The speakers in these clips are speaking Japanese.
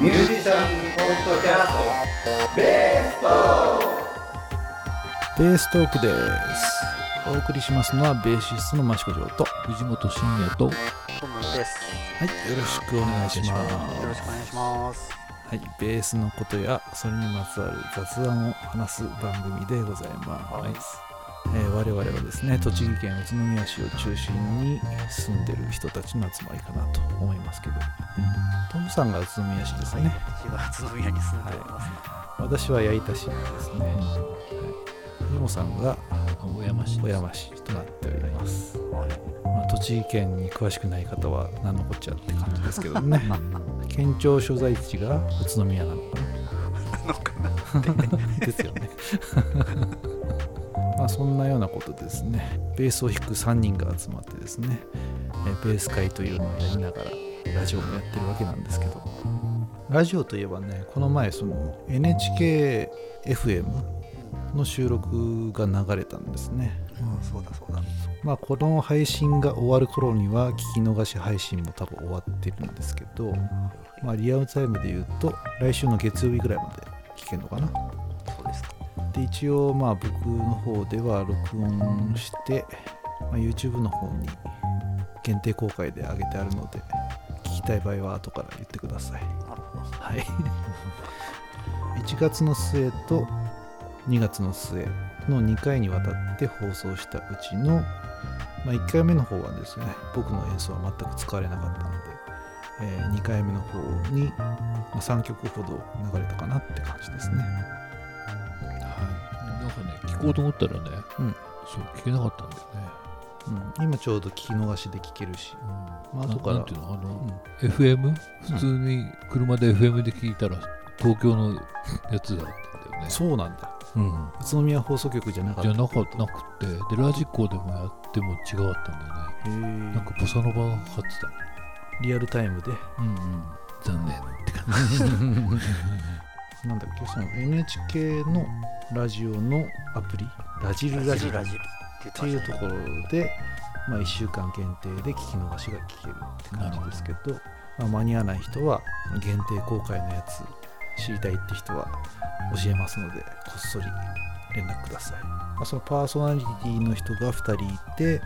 ミュージシャンポッドキャストベーストベーストークですお送りしますのはベーシストの益子城と藤本慎也とトムです。はいよろしくお願いしますよろしくお願いします。はい、ベースのことやそれにまつわる雑談を話す番組でございます、えー我々はですね栃木県宇都宮市を中心に住んでる人たちの集まりかなと思いますけど、トムさんが宇都宮市ですね、私は宇都宮に住んでおります。私は矢板市ですね、はい、ニモさんが小山市小山市となっております、まあ、栃木県に詳しくない方は何のこっちゃって感じですけどね。県庁所在地が宇都宮なのかな。ですよね。まあそんなようなことですねベースを弾く3人が集まってですねえーベース会というのをやりながらラジオもやってるわけなんですけどラジオといえばねこの前その NHKFM の収録が流れたんですねうん、そうだそうだ。まあこの配信が終わる頃には聞き逃し配信も多分終わってるんですけどまあリアルタイムで言うと来週の月曜日ぐらいまで聞けるのかな。で一応まあ僕の方では録音して、まあ、YouTube の方に限定公開で上げてあるので聞きたい場合は後から言ってくださいなるほど。はい 1月の末と2月の末の2回にわたって放送したうちの、まあ、1回目の方はですね僕の演奏は全く使われなかったので、え2回目の方に、3曲ほど流れたかなって感じですね聞こうと思ったらね、うん。そう聞けなかったんだよね、うん、今ちょうど聞き逃しで聞けるし、まあ後からななんていうのあの、FM 普通に車で FM で聞いたら東京のやつだったんだよね。そうなんだ。うん。宇都宮放送局じゃなかった。じゃなかなくてでラジコでもやっても違かったんだよね。なんかボサノバがかかってたリアルタイムで。うんうん。残念って感 なんだっけ？その NHK のラジオのアプリ？ラジルラジル。っラジルってていうところで、まあ、1週間限定で聞き逃しが聞けるって感じですけどまあ、間に合わない人は限定公開のやつ知りたいって人は教えますのでこっそり連絡ください、まあ、そのパーソナリティの人が2人いて、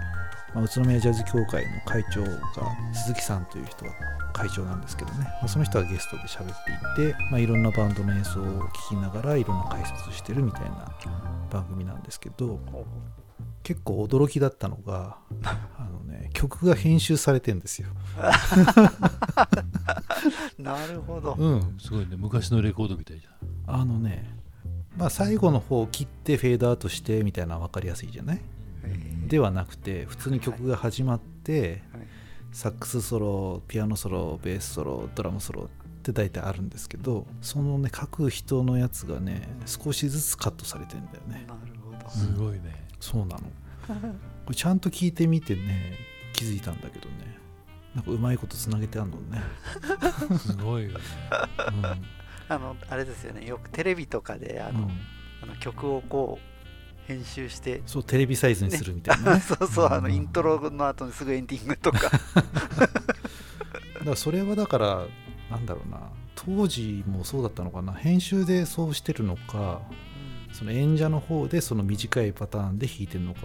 まあ、宇都宮ジャズ協会の会長が鈴木さんという人が会長なんですけどね、まあ、その人はゲストで喋っていて、まあ、いろんなバンドの演奏を聞きながらいろんな解説してるみたいな番組なんですけど結構驚きだったのがあの、ね、曲が編集されてんですよ。なるほど。うん、じすごいね。昔のレコードみたいじゃん。あのね、まあ、最後の方を切ってフェードアウトしてみたいなのは分かりやすいじゃない？ではなくて普通に曲が始まってはい。サックスソロピアノソロベースソロドラムソロって大体あるんですけどそのね書く人のやつがね少しずつカットされてんだよね。なるほど。すごいね。そうなの。これちゃんと聞いてみてね気づいたんだけどね。なんかうまいことつなげてあんのね、すごいよね。うん。あの、あれですよね。よくテレビとかで、あの、うん、あの曲をこう、編集して、そうテレビサイズにするみたいなね。そうそう、あの、うんイントロの後にすぐエンディングとか。だからそれはだからなんだろうな。当時もそうだったのかな。編集でそうしてるのかその演者の方でその短いパターンで弾いてるのか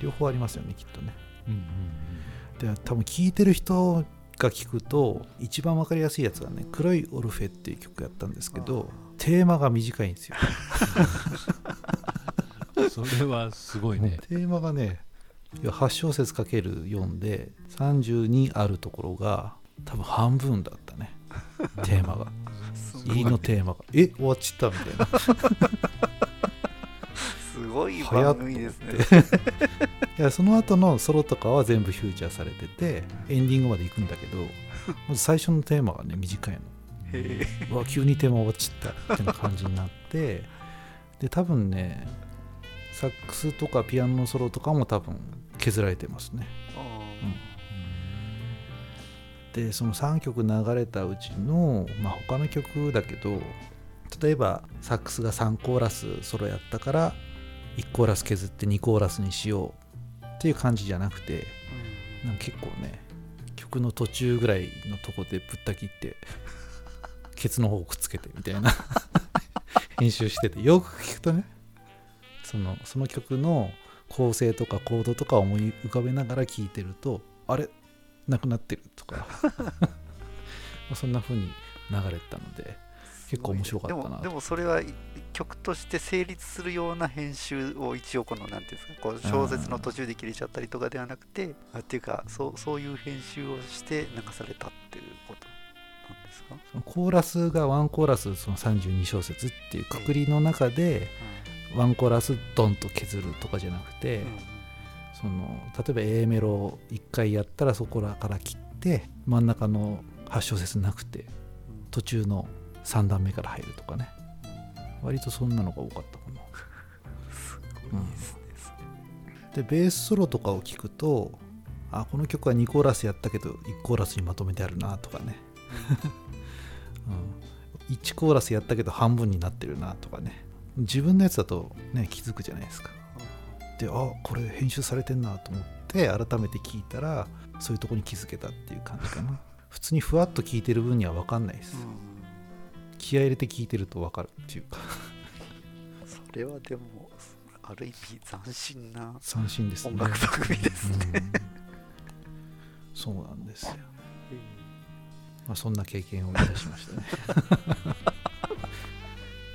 両方ありますよねきっとね。うんうんで多分聴いてる人が聞くと一番わかりやすいやつはね「黒いオルフェ」っていう曲やったんですけどテーマが短いんですよ。う んそれはすごいね。テーマがねいや8小節かける4で32あるところが多分半分だったね。テーマが。す入りのテーマが。え終わっちゃったみたいな。すごい番組ですね。いやその後のソロとかは全部フューチャーされててエンディングまで行くんだけどまず最初のテーマがね短いの。へえ。うわ急にテーマ終わっちゃったってな感じになってで多分ねサックスとかピアノのソロとかも多分削られてますね。でその3曲流れたうちの、まあ、他の曲だけど例えばサックスが3コーラスソロやったから1コーラス削って2コーラスにしようっていう感じじゃなくてなんか結構ね曲の途中ぐらいのとこでぶった切って ケツの方をくっつけてみたいな。編集しててよく聞くとねそのその曲の構成とかコードとか思い浮かべながら聴いてるとあれ？なくなってるとか。まあそんな風に流れてたので結構面白かったなでもでもそれは曲として成立するような編集を一応このなんていうんですかこう小説の途中で切れちゃったりとかではなくてあっていうかそうそういう編集をして流されたっていうことなんですか、コーラスがワンコーラスその32小節っていうくくりの中でワンコーラスドンと削るとかじゃなくて、うん。その例えば A メロを1回やったらそこらから切って真ん中の8小節なくて途中の3段目から入るとかね。割とそんなのが多かったかな。すごいですね、でベースソロとかを聞くとあこの曲は2コーラスやったけど1コーラスにまとめてあるなとかね、うん、1コーラスやったけど半分になってるなとかね自分のやつだとね気づくじゃないですか。であこれ編集されてんなと思って改めて聞いたらそういうとこに気づけたっていう感じかな。普通にふわっと聞いてる分には分かんないです、うん気合い入れて聞いてると分かるっていうか。それはでもある意味斬新な斬新ですね。音楽番組ですね、うん。そうなんですよ。まあ、そんな経験をいたしましたね。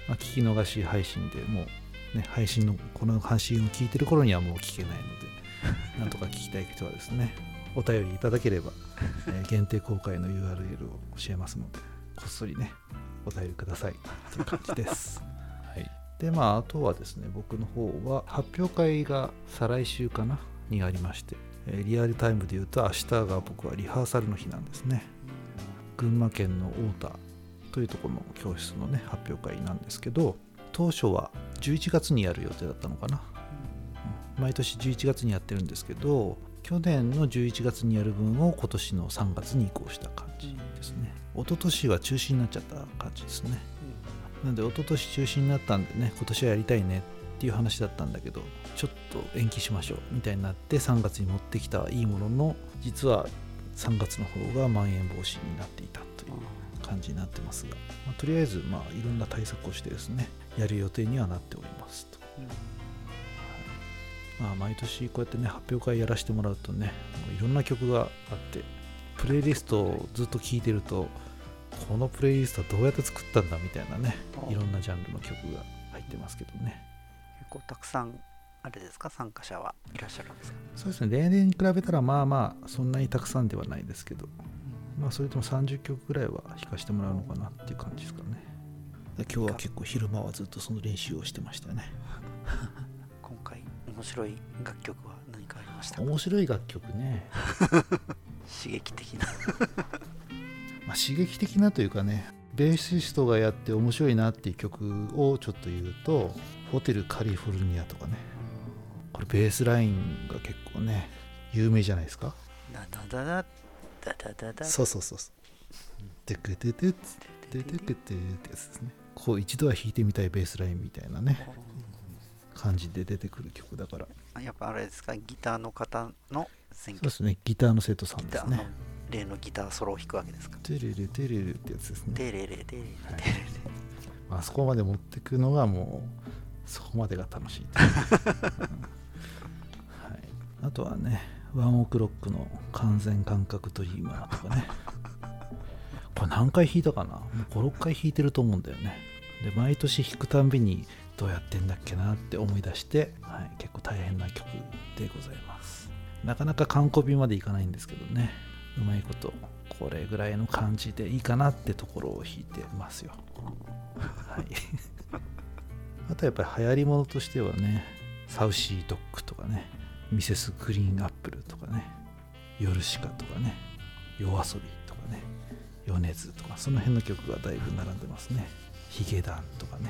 まあ聞き逃し配信でもう、ね、配信のこの配信を聞いてる頃にはもう聞けないので、なんとか聞きたい人はですね、お便りいただければ、えー限定公開の URL を教えますので、こっそりね、お便りくださいという感じです。はいで、まあ、あとはですね、僕の方は発表会が再来週かなにありまして、えーリアルタイムで言うと明日が僕はリハーサルの日なんですね。群馬県の太田というところの教室のね発表会なんですけど当初は11月にやる予定だったのかな、うん。毎年11月にやってるんですけど去年の11月にやる分を今年の3月に移行した感じですね。一昨年は中止になっちゃった感じですね。なんで一昨年中止になったんでね今年はやりたいねっていう話だったんだけどちょっと延期しましょうみたいになって3月に持ってきたはいいものの実は3月の方がまん延防止になっていたという感じになってますが、まあとりあえずまあいろんな対策をしてですねやる予定にはなっておりますと、まあ、毎年こうやってね発表会やらせてもらうとねもういろんな曲があってプレイリストをずっと聴いてるとこのプレイリストはどうやって作ったんだみたいなねいろんなジャンルの曲が入ってますけどね。結構たくさんあれですか？参加者はいらっしゃるんですか？そうですね。例年に比べたらまあまあそんなにたくさんではないですけどまあそれでも30曲ぐらいは弾かせてもらうのかなっていう感じですかね。で今日は結構昼間はずっとその練習をしてましたね。今回面白い楽曲は何かありましたか？面白い楽曲ね、刺激的な。まあ、刺激的なというかねベーシストがやって面白いなっていう曲をちょっと言うと「ホテルカリフォルニア」とかね。これベースラインが結構ね有名じゃないですか。ダダダダダダダダそうそうそうそう。テクテテツテテクテってやつですねこう一度は弾いてみたいベースラインみたいなね感じで出てくる曲だからあやっぱあれですかギターの方の選そうですねギターの生徒さんですね例のギターソロを弾くわけですかテレレテレレってやつですねテレレテレレはいテレまあそこまで持ってくのがもうそこまでが楽しいといううんはい、あとはねワンオクロックの完全感覚ドリーマーとかね。これ何回弾いたかな？もう56回弾いてると思うんだよね。で毎年弾くたんびにどうやってんだっけなって思い出して、はい、結構大変な曲でございます。なかなか完コピまでいかないんですけどね。うまいことこれぐらいの感じでいいかなってところを弾いてますよ。はい。あとやっぱり流行り物としてはねサウシードッグとかねミセスグリーンアップルとかねヨルシカとかね夜遊びとかね米津とかその辺の曲がだいぶ並んでますね。ヒゲダンとかね。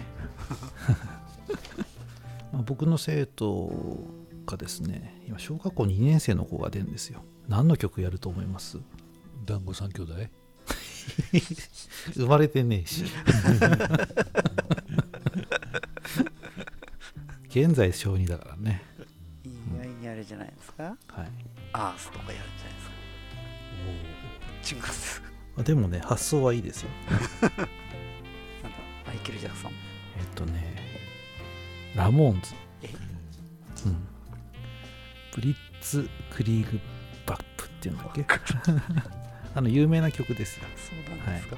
まあ僕の生徒がですね今小学校2年生の子が出るんですよ。何の曲やると思います？団子三兄弟。生まれてねえし。現在小2だからね。意外にあれじゃないですか？はい。アースとかやるんじゃないですか。違いますあでもね発想はいいですよ。えっとねラモーンズ。え？うん。ブリッツ・クリーグ・バップっていうんだっけ？あの有名な曲ですよ。そうなんですか、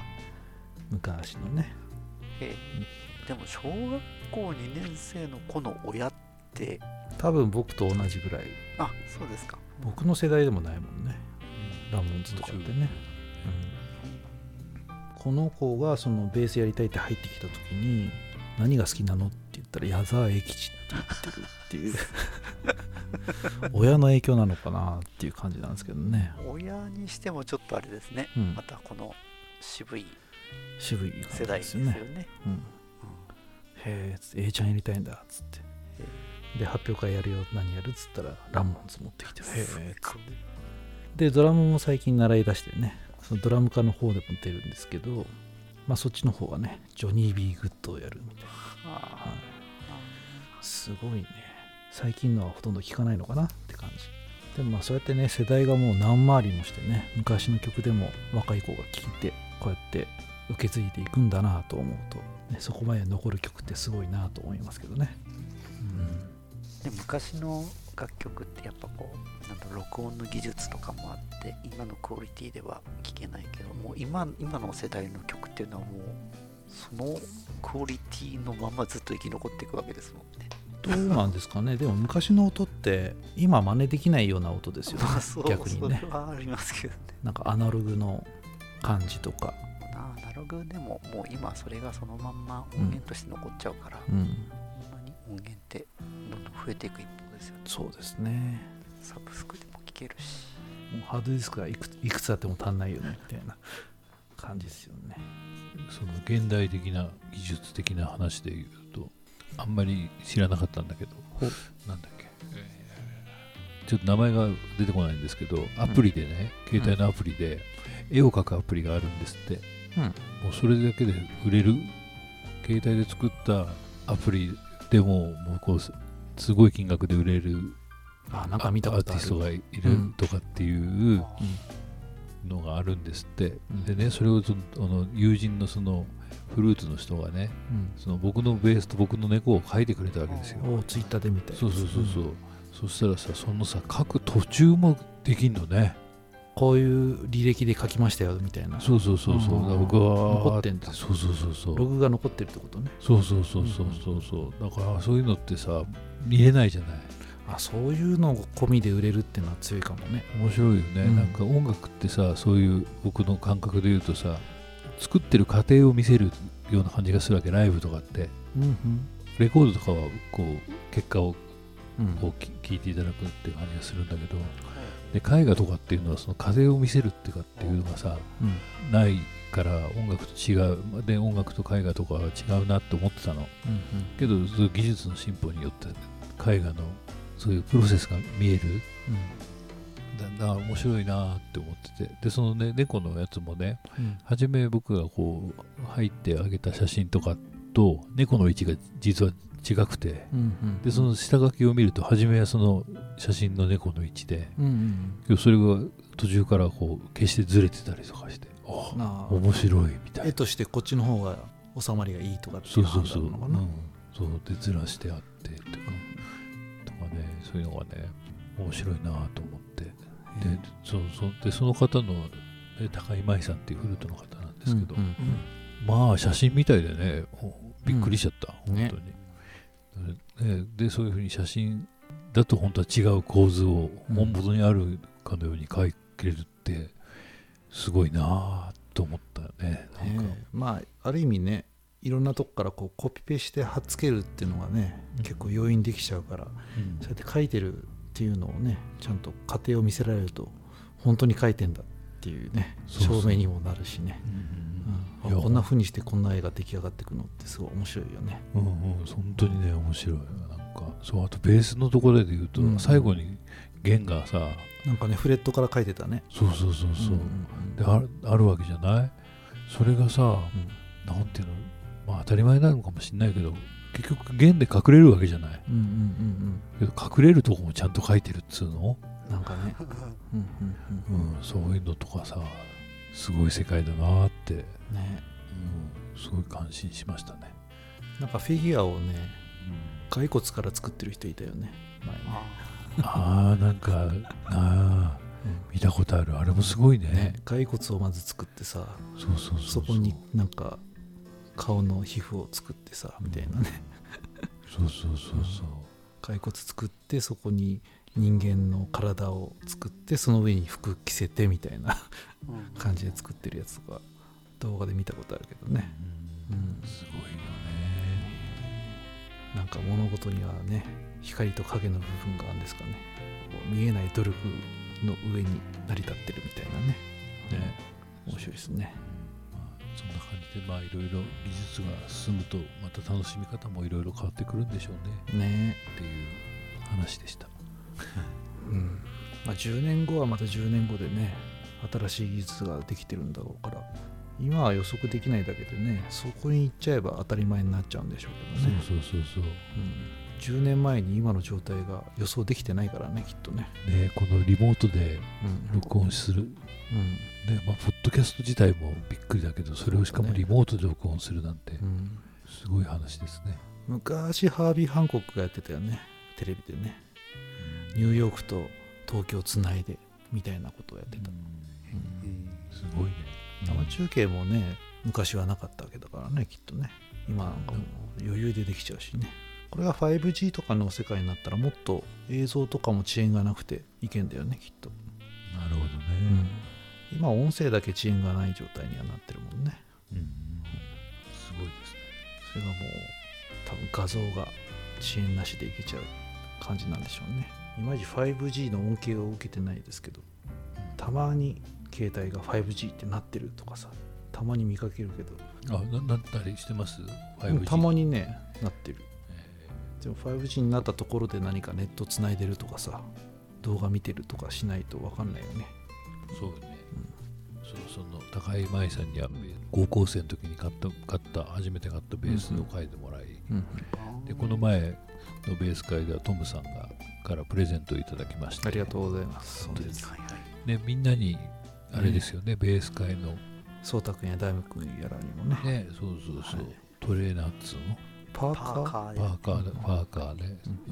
昔のね。えーでも小学校2年生の子の親って多分僕と同じぐらい。あそうですか。僕の世代でもないもんね。ラモンズとかってね、うん。この子がそのベースやりたいって入ってきた時に何が好きなのって言ったら矢沢永吉って言ってるっていう。親の影響なのかなっていう感じなんですけどね、親にしてもちょっとあれですね、うん。またこの渋い渋い世代ですよね。ねうん、へえ A ちゃんやりたいんだっつってで発表会やるよ何やるっつったらラモーンズ持ってきてへえでドラムも最近習い出してねそのドラム科の方でも出るんですけどまあそっちの方はねジョニー・ビー・グッドをやるみたいな、あはい、すごいね。最近のはほとんど聞かないのかなって感じ。でもまあそうやってね世代がもう何回りもしてね昔の曲でも若い子が聴いてこうやって受け継いでいくんだなと思うと、ね、そこまで残る曲ってすごいなと思いますけどね。ーで昔の楽曲ってやっぱこうなん録音の技術とかもあって今のクオリティでは聞けないけどもう今今の世代の曲っていうのはもうそのクオリティのままずっと生き残っていくわけですもんね。どうなんですかね。でも昔の音って今真似できないような音ですよね。まあ逆にね。それはありますけどね。なんかアナログの感じとか、アナログでももう今それがそのまんま音源として残っちゃうから、うん、ほんまに音源って増えていく一方ですよね。そうですね。サブスクでも聴けるし。もうハードディスクがいくいくつあっても足んないよねみたいな感じですよね。その現代的な技術的な話で言うとあんまり知らなかったんだけど。なんだっけ、ちょっと名前が出てこないんですけどアプリでね、携帯のアプリで絵を描くアプリがあるんですって。うん。もうそれだけで売れる。携帯で作ったアプリでももうこうすすごい金額で売れるあなんか見たアーティストがいるうんとかっていうのがあるんですって、うん。でねそれをあの友人のそのフルーツの人がねその僕のベースと僕の猫を描いてくれたわけですよ。ツイッターで見たそうそうそうそう、そしたらさそのさ書く途中もできんのねこういう履歴で書きましたよみたいな。そうそうそうそう、うん。僕は残ってんだ。そうそうそうそう。ログが残ってるってことね。そうそうそうそうそう。そうだからそういうのってさ見れないじゃない。あそういうの込みで売れるっていうのは強いかもね。面白いよね、うん。なんか音楽ってさそういう僕の感覚で言うとさ作ってる過程を見せるような感じがするわけライブとかって。うんうん。レコードとかはこう結果をうん。こうき聞いていただくっていう感じがするんだけどで絵画とかっていうのはその過程を見せるっていうかっていうのがさうん。ないから音楽と違う。で音楽と絵画とかは違うなって思ってたの。うんけどそういう技術の進歩によって絵画のそういうプロセスが見える。だだから面白いなって思ってて。でそのね猫のやつもねうん。初め僕がこう入ってあげた写真とかと猫の位置が実は違くて。うんうんでその下書きを見ると初めはその写真の猫の位置でうんうんそれが途中からこう決してずれてたりとかしてあ面白いみたいな。絵としてこっちの方が収まりがいいとかっていそううそうそう、うん。そうでずらしてあってとかとかね。そういうのがね面白いなと思って。でそうそう。でその方の、ね、高井舞さんっていうフルートの方なんですけど、うんうんまあ写真みたいでねおびっくりしちゃった、うん本当に、ねでそういうふうに写真だと本当は違う構図をうん。本物にあるかのように描けるってすごいなあと思ったよねなんか、まあある意味ねいろんなとこからこうコピペして貼っつけるっていうのがね、うん。結構容易にできちゃうからうん。そうやって書いてるっていうのをねちゃんと過程を見せられると本当に書いてんだっていうね証明にもなるしね。うんうん。いや。あこんな風にしてこんな絵が出来上がっていくのってすごい面白いよね。うんうん、本当にね面白いなんかそうあとベースのところで言うと、うん。最後に弦がさなんかねフレットから書いてたね。そうそうそうそう、んんであるあるわけじゃない？それがさ、うん。なんていうの？まあ当たり前なのかもしれないけど結局弦で隠れるわけじゃない？うんうんうんけど隠れるとこもちゃんと書いてるっつうの、うんなんかね。うんうんうん。うん、そういうのとかさすごい世界だなって、ね。うん、すごい感心しましたね。なんかフィギュアをね骸骨から作ってる人いたよね前。ねああなんかああ見たことある。あれもすごいね。ね骸骨をまず作ってさそうそうそうう。そこになんか顔の皮膚を作ってさみたいなね。そうそうそうそう骸骨作ってそこに人間の体を作ってその上に服着せてみたいなうん。感じで作ってるやつとか動画で見たことあるけどね。うん。すごいよね。なんか物事にはね光と影の部分があるんですかね。見えない努力の上に成り立ってるみたいなね。ね。面白いですね。まあそんな感じでまあいろいろ技術が進むとまた楽しみ方もいろいろ変わってくるんでしょうね。ね。っていう話でした。うん。まあ、10年後はまた10年後でね新しい技術ができてるんだろうから今は予測できないだけでねそこに行っちゃえば当たり前になっちゃうんでしょうけどね、そうそうそうそう。うん、10年前に今の状態が予想できてないからねきっとね、ねこのリモートでうん。録音する。うん。ねまあポッドキャスト自体もびっくりだけどそれをしかもリモートで録音するなんてうん。すごい話ですね。昔ハービー・ハンコックがやってたよねテレビでね。ニューヨークと東京つないでみたいなことをやってた、すごいね。生中継もね昔はなかったわけだからねきっとね。今なんかもう余裕でできちゃうしねこれが 5G とかの世界になったらもっと映像とかも遅延がなくていけんだよねきっと、なるほどうん。ね、今音声だけ遅延がない状態にはなってるもんね。うん。すごいですね。それがもう多分画像が遅延なしでいけちゃう感じなんでしょうね。いまいち 5G の恩恵を受けてないですけどたまに携帯が 5G ってなってるとかさたまに見かけるけど、あななったりしてます？うん 5G たまにねなってる。えでも 5G になったところで何かネットつないでるとかさ動画見てるとかしないと分かんないよね。ーそうね、そうその高井舞さんには高校生の時に買った買った初めて買ったベースを書いてもらい、うんでこの前のベース会ではトムさんがからプレゼントをいただきまして。ありがとうございます。本当に本当はいはい。ね、みんなにあれですよね、ベース会の。颯太君や大夢君やらにもね。ねそうそうそう、はい。トレーナーっつうの？パーカー。パーカーで。パーカーで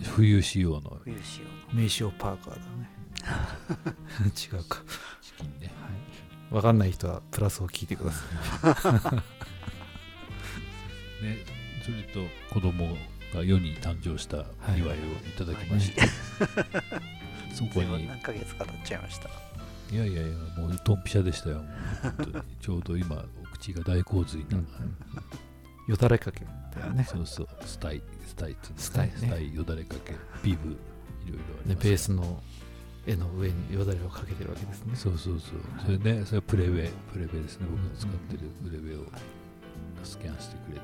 冬仕様の。冬仕様の名刺をパーカーだね。違うか。チキンね。はい。分かんない人はプラスを聞いてください。ねそれと子供が世に誕生した祝いをいただきまして、そこに。何ヶ月か経っちゃいました。いやいやいやもうドンピシャでしたよ。ちょうど今お口が大洪水な、うんよだれかけだよね。そうそう。スタイスタイっていうんですスタイね。スタイよだれかけ。ビブ。いろいろありでますベースの絵の上によだれをかけてるわけですね。そうそうそう。それねそれはプレウェイプレウェイですね。僕が使ってるプレウェイをスキャンしてくれて。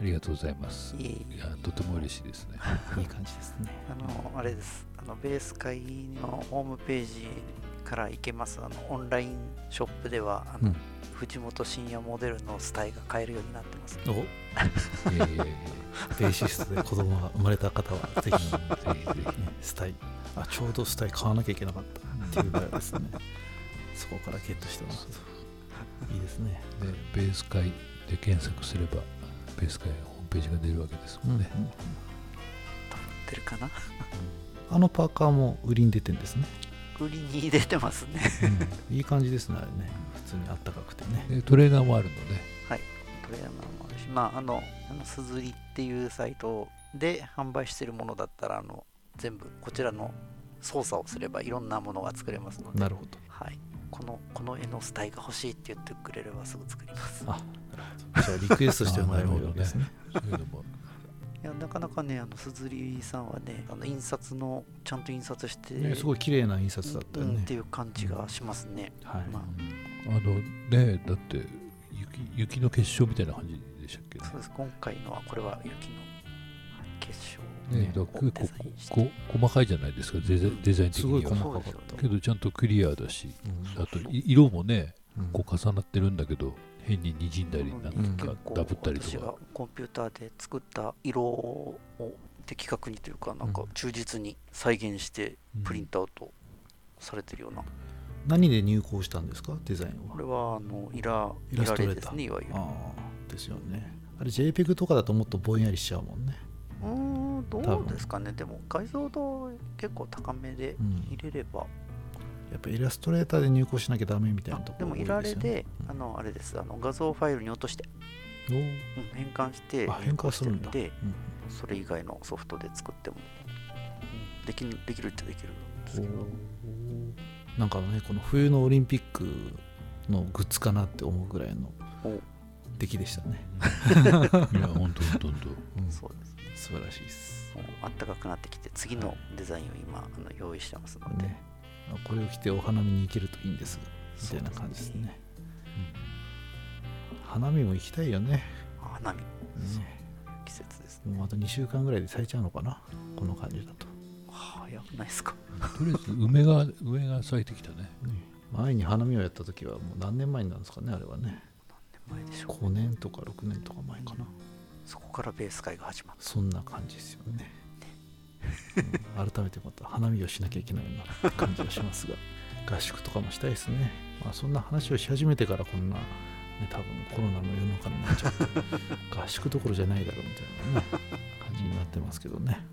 ありがとうございます。いやとても嬉しいですね。いい感じですね。あのあれです。あのベース会のホームページから行けます。あのオンラインショップではあの、うん。藤本深也モデルのスタイが買えるようになってます。お。いやいやいやベーシストで子供が生まれた方はぜひぜひぜひスタイあちょうどスタイ買わなきゃいけなかったっていうぐらいですね。そこからゲットしてます。いいですね。でベース会で検索すればベース会ホームページが出るわけですもんね、出るかな？あのパーカーも売りに出てんですね、売りに出てますねいい感じですねあれね普通にあったかくてねでトレーナーもあるのではいトレーナーもあるしまああのあのすずりっていうサイトで販売してるものだったらあの全部こちらの操作をすればいろんなものが作れますのでなるほどはいこのこの絵のスタイが欲しいって言ってくれればすぐ作りますあなるほどじゃあリクエストしてもらえるわけですねそういうのもいやなかなかねあのすずりさんはねあの印刷のちゃんと印刷してねすごい綺麗な印刷だったよね。うんっていう感じがしますね、はい。まあ。あのねだって雪雪の結晶みたいな感じでしたっけ？そうです。今回のはこれは雪の結晶ね、ねだ結構こ細かいじゃないですか。デザデザイン的すごいには細かかった。けどちゃんとクリアだしうん。あとい色もねうん。こう重なってるんだけど変に滲んだりなんうん。か結構ダブったりと私がかコンピューターで作った色を的確にというかなんか忠実に再現してうんプリントアウトされてるような、何で入稿したんですか？デザインは。これはあのイライラストレーター。ねいわゆる。ですよね。あれ JPEG とかだともっとぼんやりしちゃうもんね。うーんどうですかね。でも解像度結構高めでうん。入れれば、やっぱイラストレーターで入稿しなきゃダメみたいなところでもいられで、あのあれです。あの画像ファイルに落として、うん変換してあ変換するんだ。入稿してみてうんそれ以外のソフトで作っても、うん。できるできるっちゃできるんですけど。なんかねこの冬のオリンピックのグッズかなって思うぐらいのお出来でしたね、いや本当本当本うん。そうです。ね素晴らしいです。あったかくなってきて次のデザインを今あの用意してますので、ねこれを着てお花見に行けるといいんですみたいな感じですね。花見も行きたいよね。花見。ね季節ですね。もうあと2週間ぐらいで咲いちゃうのかなこの感じだと、早くないですか。当とりあえず梅が梅が咲いてきたね。前に花見をやった時はもう何年前になるんですかねあれはね。何年前でしょう。5年とか6年とか前かな。そこからベース会が始まっそんな感じですよね、うん改めてまた花見をしなきゃいけないような感じがしますが 合宿とかもしたいですね、まあ、そんな話をし始めてからこんな、ね、多分コロナの世の中になっちゃって 合宿どころじゃないだろうみたいなね感じになってますけどね、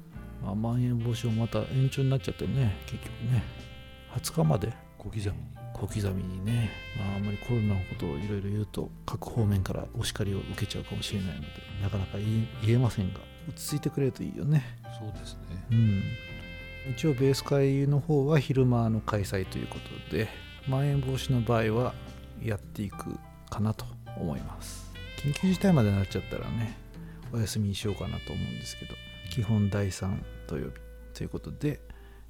まあ、まん延防止もまた延長になっちゃってね結局ね20日まで小刻みに。小刻みにね、まあ、あんまりコロナのことをいろいろ言うと各方面からお叱りを受けちゃうかもしれないのでなかなか言えませんが落ち着いてくれるといいよね。そうですね。うん。一応ベース会の方は昼間の開催ということでまん延防止の場合はやっていくかなと思います。緊急事態までなっちゃったらねお休みにしようかなと思うんですけど基本第3土曜日ということで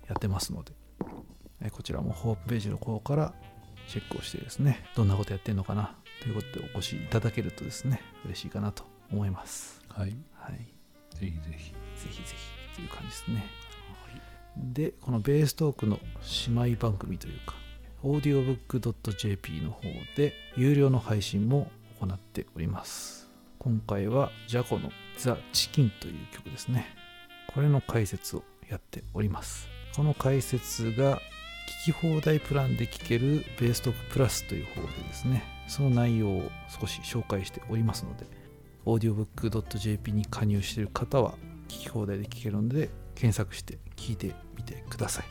やってますのでえこちらもホームページの方からチェックをしてですねどんなことやってんのかなということでお越しいただけるとですね嬉しいかなと思います。はい。はいぜひぜひぜひぜひという感じですね。で、このベーストークの姉妹番組というか、audiobook.jp の方で有料の配信も行っております。今回はジャコのザ・チキンという曲ですね。これの解説をやっております。この解説が聞き放題プランで聞けるベーストークプラスという方でですね、その内容を少し紹介しておりますので、audiobook.jp に加入している方は聞き放題で聞けるので検索して聞いてみてください。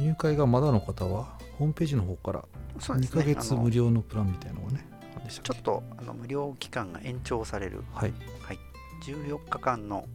入会がまだの方はホームページの方から2そうですね。ヶ月無料のプランみたいなのがねあるんでしたっけ？ちょっとあの無料期間が延長される。はい。14日間の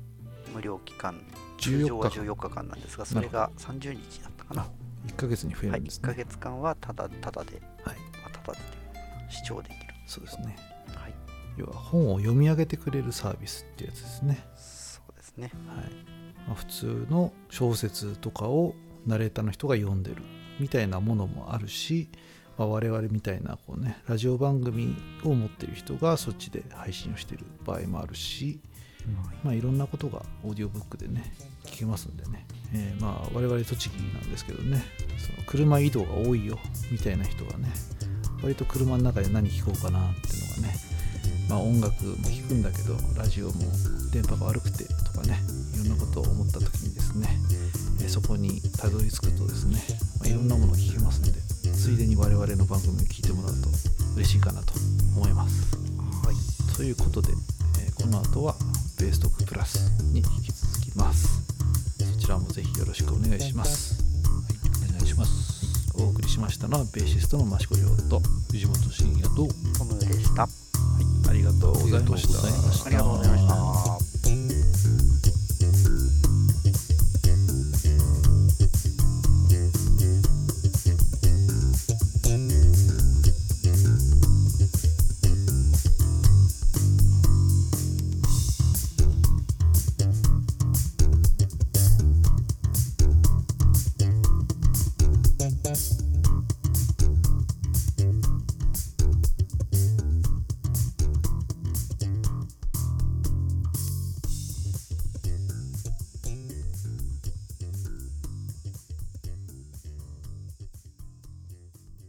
無料期間。通常14は日間14日間なんですがそれが30日だったかな。1ヶ月に増えはい、1ヶるんですね。月間はただただで、はい。まあ、ただでという視聴できる。そうですね。はい要は本を読み上げてくれるサービスってやつですね。そうですね。はい。まあ、普通の小説とかをナレーターの人が読んでるみたいなものもあるし、まあ、我々みたいなこう、ね、ラジオ番組を持ってる人がそっちで配信をしてる場合もあるし、まあ、いろんなことがオーディオブックでね聞けますんでね、えーまあ我々栃木なんですけどねその車移動が多いよみたいな人はね割と車の中で何聞こうかなっていうのがねまあ音楽も聴くんだけどラジオも電波が悪くてとかねいろんなことを思った時にですね、えーそこにたどり着くとですね、まあ、いろんなものを聞けますのでついでに我々の番組を聞いてもらうと嬉しいかなと思います。はいということで、えーこの後はベーストークプラスに引き続きます。そちらもぜひよろしくお願いします。お願いしますお送りしましたのはベーシストの益子亮と、藤本慎也とトムでしたりがとうございました。ありがとうございました。